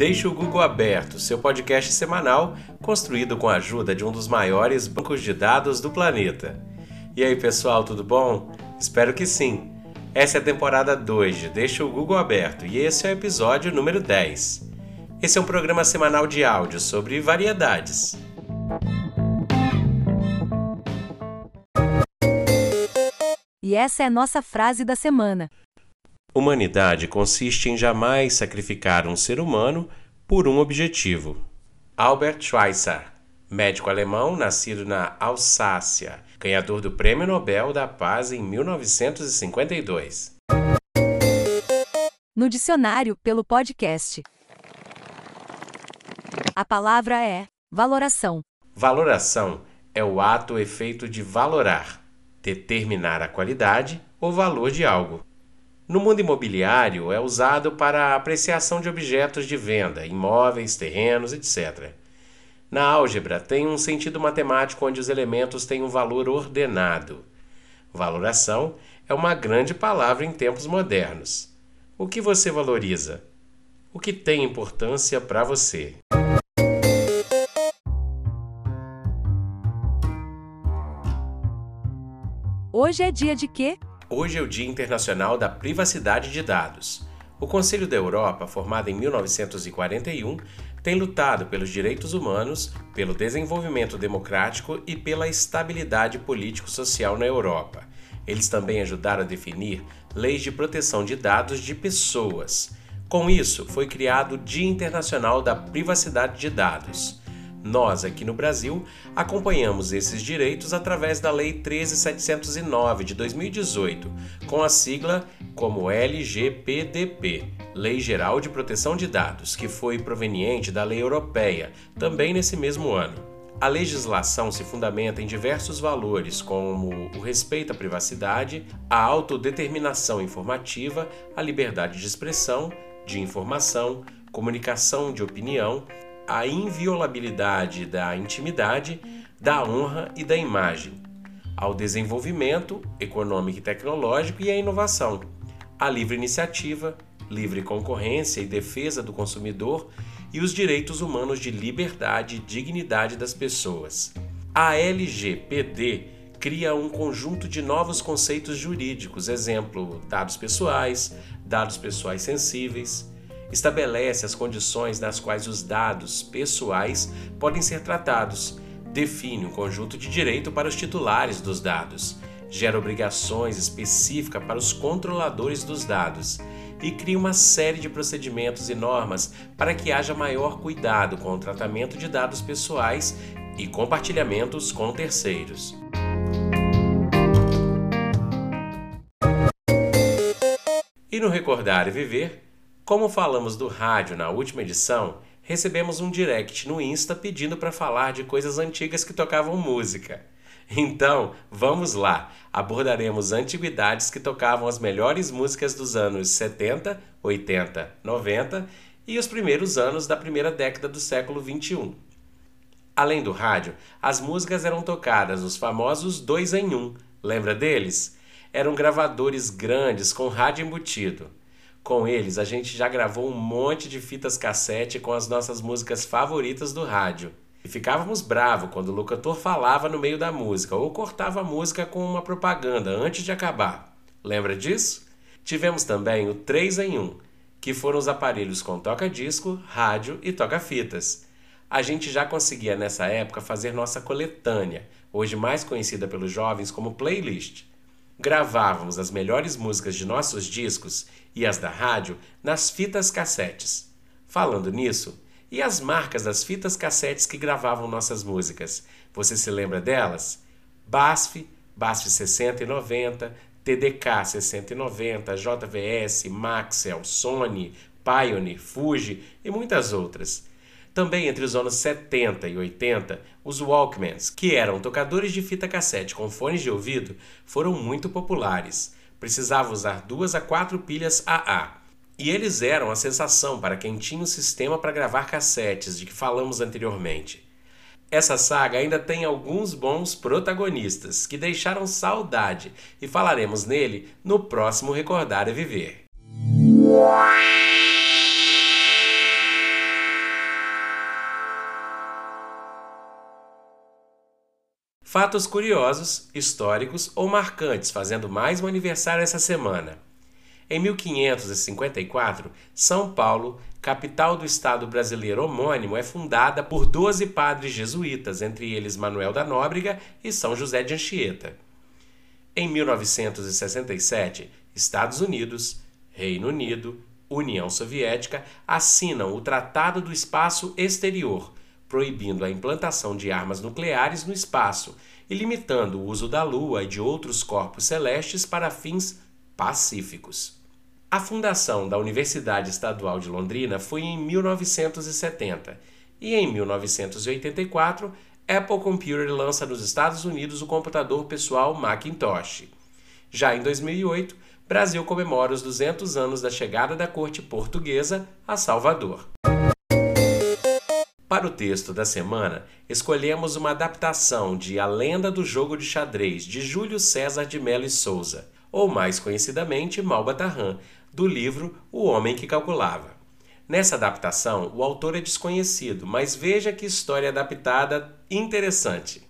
Deixe o Google aberto, seu podcast semanal, construído com a ajuda de um dos maiores bancos de dados do planeta. E aí, pessoal, tudo bom? Espero que sim. Essa é a temporada 2 de Deixa o Google aberto e esse é o episódio número 10. Esse é um programa semanal de áudio sobre variedades. E essa é a nossa frase da semana. Humanidade consiste em jamais sacrificar um ser humano por um objetivo. Albert Schweitzer, médico alemão nascido na Alsácia, ganhador do Prêmio Nobel da Paz em 1952. No dicionário, pelo podcast. A palavra é valoração. Valoração é o ato ou efeito de valorar, determinar a qualidade ou valor de algo. No mundo imobiliário, é usado para apreciação de objetos de venda, imóveis, terrenos, etc. Na álgebra, tem um sentido matemático onde os elementos têm um valor ordenado. Valoração é uma grande palavra em tempos modernos. O que você valoriza? O que tem importância para você? Hoje é dia de quê? Hoje é o Dia Internacional da Privacidade de Dados. O Conselho da Europa, formado em 1941, tem lutado pelos direitos humanos, pelo desenvolvimento democrático e pela estabilidade político-social na Europa. Eles também ajudaram a definir leis de proteção de dados de pessoas. Com isso, foi criado o Dia Internacional da Privacidade de Dados. Nós, aqui no Brasil, acompanhamos esses direitos através da Lei 13709 de 2018, com a sigla como LGPDP, Lei Geral de Proteção de Dados, que foi proveniente da lei europeia, também nesse mesmo ano. A legislação se fundamenta em diversos valores, como o respeito à privacidade, a autodeterminação informativa, a liberdade de expressão, de informação, comunicação de opinião, a inviolabilidade da intimidade, da honra e da imagem, ao desenvolvimento econômico e tecnológico e à inovação, à livre iniciativa, livre concorrência e defesa do consumidor e os direitos humanos de liberdade e dignidade das pessoas. A LGPD cria um conjunto de novos conceitos jurídicos, exemplo, dados pessoais, dados pessoais sensíveis, estabelece as condições nas quais os dados pessoais podem ser tratados, define um conjunto de direito para os titulares dos dados, gera obrigações específicas para os controladores dos dados e cria uma série de procedimentos e normas para que haja maior cuidado com o tratamento de dados pessoais e compartilhamentos com terceiros. E no Recordar e Viver, como falamos do rádio na última edição, recebemos um direct no Insta pedindo para falar de coisas antigas que tocavam música. Então, vamos lá! Abordaremos antiguidades que tocavam as melhores músicas dos anos 70, 80, 90 e os primeiros anos da primeira década do século 21. Além do rádio, as músicas eram tocadas nos famosos dois em um. Lembra deles? Eram gravadores grandes com rádio embutido. Com eles, a gente já gravou um monte de fitas cassete com as nossas músicas favoritas do rádio. E ficávamos bravos quando o locutor falava no meio da música ou cortava a música com uma propaganda antes de acabar. Lembra disso? Tivemos também o 3 em 1, que foram os aparelhos com toca-disco, rádio e toca-fitas. A gente já conseguia nessa época fazer nossa coletânea, hoje mais conhecida pelos jovens como playlist gravávamos as melhores músicas de nossos discos e as da rádio nas fitas cassetes. Falando nisso, e as marcas das fitas cassetes que gravavam nossas músicas? Você se lembra delas? BASF, BASF 60 e 90, TDK 60 e 90, JVS, Maxell, Sony, Pioneer, Fuji e muitas outras. Também entre os anos 70 e 80, os Walkmans, que eram tocadores de fita cassete com fones de ouvido, foram muito populares. Precisava usar duas a quatro pilhas AA. E eles eram a sensação para quem tinha o sistema para gravar cassetes de que falamos anteriormente. Essa saga ainda tem alguns bons protagonistas que deixaram saudade e falaremos nele no próximo Recordar e Viver. Fatos curiosos, históricos ou marcantes fazendo mais um aniversário essa semana. Em 1554, São Paulo, capital do estado brasileiro homônimo, é fundada por 12 padres jesuítas, entre eles Manuel da Nóbrega e São José de Anchieta. Em 1967, Estados Unidos, Reino Unido, União Soviética assinam o Tratado do Espaço Exterior, proibindo a implantação de armas nucleares no espaço e limitando o uso da Lua e de outros corpos celestes para fins pacíficos. A fundação da Universidade Estadual de Londrina foi em 1970 e em 1984 Apple Computer lança nos Estados Unidos o computador pessoal Macintosh. Já em 2008, Brasil comemora os 200 anos da chegada da corte portuguesa a Salvador. Para o texto da semana, escolhemos uma adaptação de A Lenda do Jogo de Xadrez de Júlio César de Mello e Souza, ou mais conhecidamente Malbatarran, do livro O Homem que Calculava. Nessa adaptação, o autor é desconhecido, mas veja que história adaptada interessante.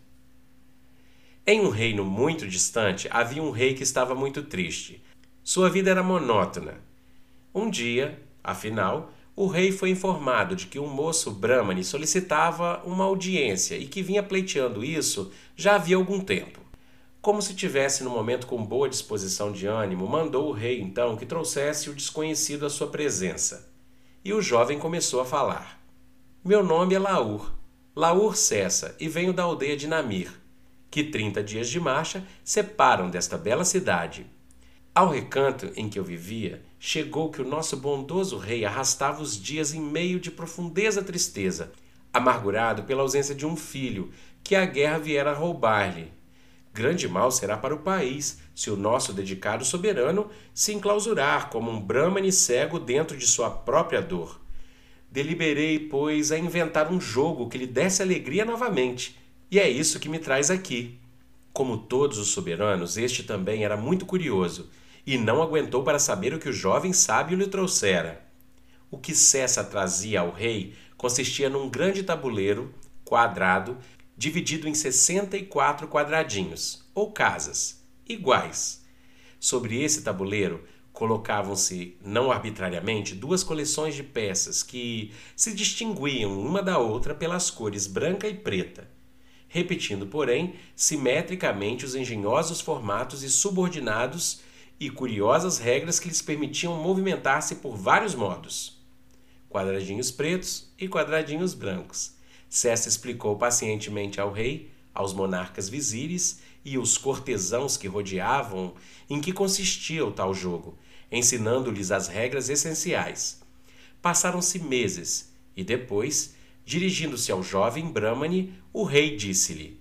Em um reino muito distante havia um rei que estava muito triste. Sua vida era monótona. Um dia, afinal, o rei foi informado de que um moço Brahmani solicitava uma audiência e que vinha pleiteando isso já havia algum tempo. Como se tivesse no momento com boa disposição de ânimo, mandou o rei então que trouxesse o desconhecido à sua presença. E o jovem começou a falar: Meu nome é Laur, Laur Cessa, e venho da aldeia de Namir, que trinta dias de marcha separam desta bela cidade. Ao recanto em que eu vivia, chegou que o nosso bondoso rei arrastava os dias em meio de profundeza tristeza, amargurado pela ausência de um filho, que a guerra viera roubar-lhe Grande mal será para o país se o nosso dedicado soberano se enclausurar como um brahmane cego dentro de sua própria dor. Deliberei, pois, a inventar um jogo que lhe desse alegria novamente, e é isso que me traz aqui. Como todos os soberanos, este também era muito curioso e não aguentou para saber o que o jovem sábio lhe trouxera. O que Cessa trazia ao rei consistia num grande tabuleiro, quadrado, dividido em 64 quadradinhos, ou casas, iguais. Sobre esse tabuleiro colocavam-se, não arbitrariamente, duas coleções de peças que se distinguiam uma da outra pelas cores branca e preta, repetindo, porém, simetricamente os engenhosos formatos e subordinados e curiosas regras que lhes permitiam movimentar-se por vários modos. Quadradinhos pretos e quadradinhos brancos Cessa explicou pacientemente ao rei, aos monarcas vizires e os cortesãos que rodeavam em que consistia o tal jogo, ensinando-lhes as regras essenciais. Passaram-se meses e depois, dirigindo-se ao jovem Brahmani, o rei disse-lhe: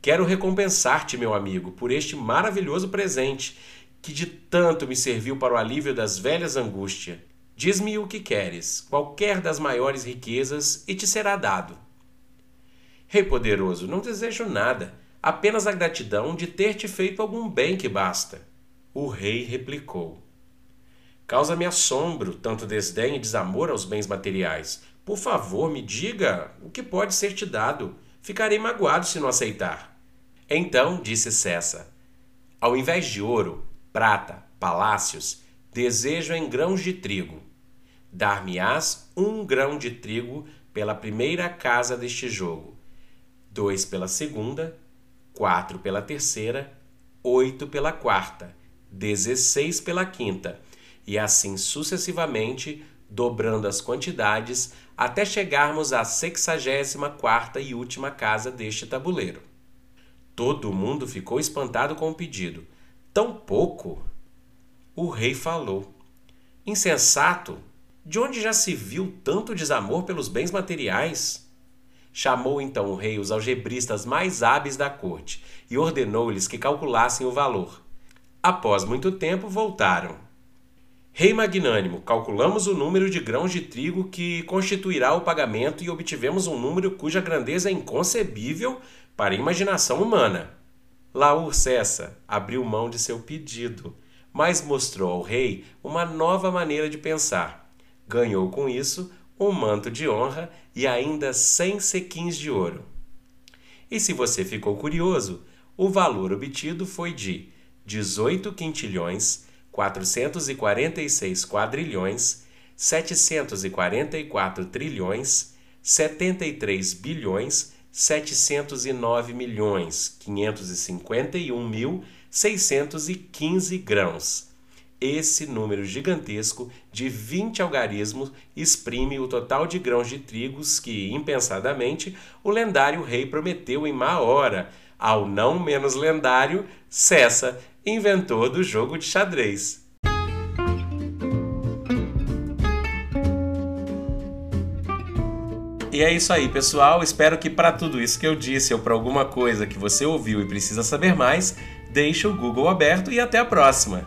Quero recompensar-te, meu amigo, por este maravilhoso presente que de tanto me serviu para o alívio das velhas angústias. Diz-me o que queres, qualquer das maiores riquezas, e te será dado. Rei poderoso, não desejo nada, apenas a gratidão de ter te feito algum bem que basta. O rei replicou: Causa-me assombro, tanto desdém e desamor aos bens materiais. Por favor, me diga o que pode ser te dado. Ficarei magoado se não aceitar. Então disse Cessa: Ao invés de ouro, prata, palácios, desejo em grãos de trigo. Dar-me-ás um grão de trigo pela primeira casa deste jogo, dois pela segunda, quatro pela terceira, oito pela quarta, dezesseis pela quinta, e assim sucessivamente, dobrando as quantidades até chegarmos à sexagésima quarta e última casa deste tabuleiro. Todo mundo ficou espantado com o pedido. Tão pouco? O rei falou. Insensato! De onde já se viu tanto desamor pelos bens materiais? Chamou então o rei os algebristas mais hábeis da corte e ordenou-lhes que calculassem o valor. Após muito tempo, voltaram. Rei magnânimo, calculamos o número de grãos de trigo que constituirá o pagamento e obtivemos um número cuja grandeza é inconcebível para a imaginação humana. Laur Cessa abriu mão de seu pedido, mas mostrou ao rei uma nova maneira de pensar Ganhou com isso um manto de honra e ainda cem sequins de ouro. E se você ficou curioso, o valor obtido foi de 18 quintilhões, 446 quadrilhões, 744 trilhões, 73 bilhões, 709 milhões, 551 mil, 615 grãos. Esse número gigantesco de 20 algarismos exprime o total de grãos de trigos que, impensadamente, o lendário rei prometeu em má hora ao não menos lendário Cessa, inventor do jogo de xadrez. E é isso aí, pessoal. Espero que para tudo isso que eu disse ou para alguma coisa que você ouviu e precisa saber mais, deixe o Google aberto e até a próxima.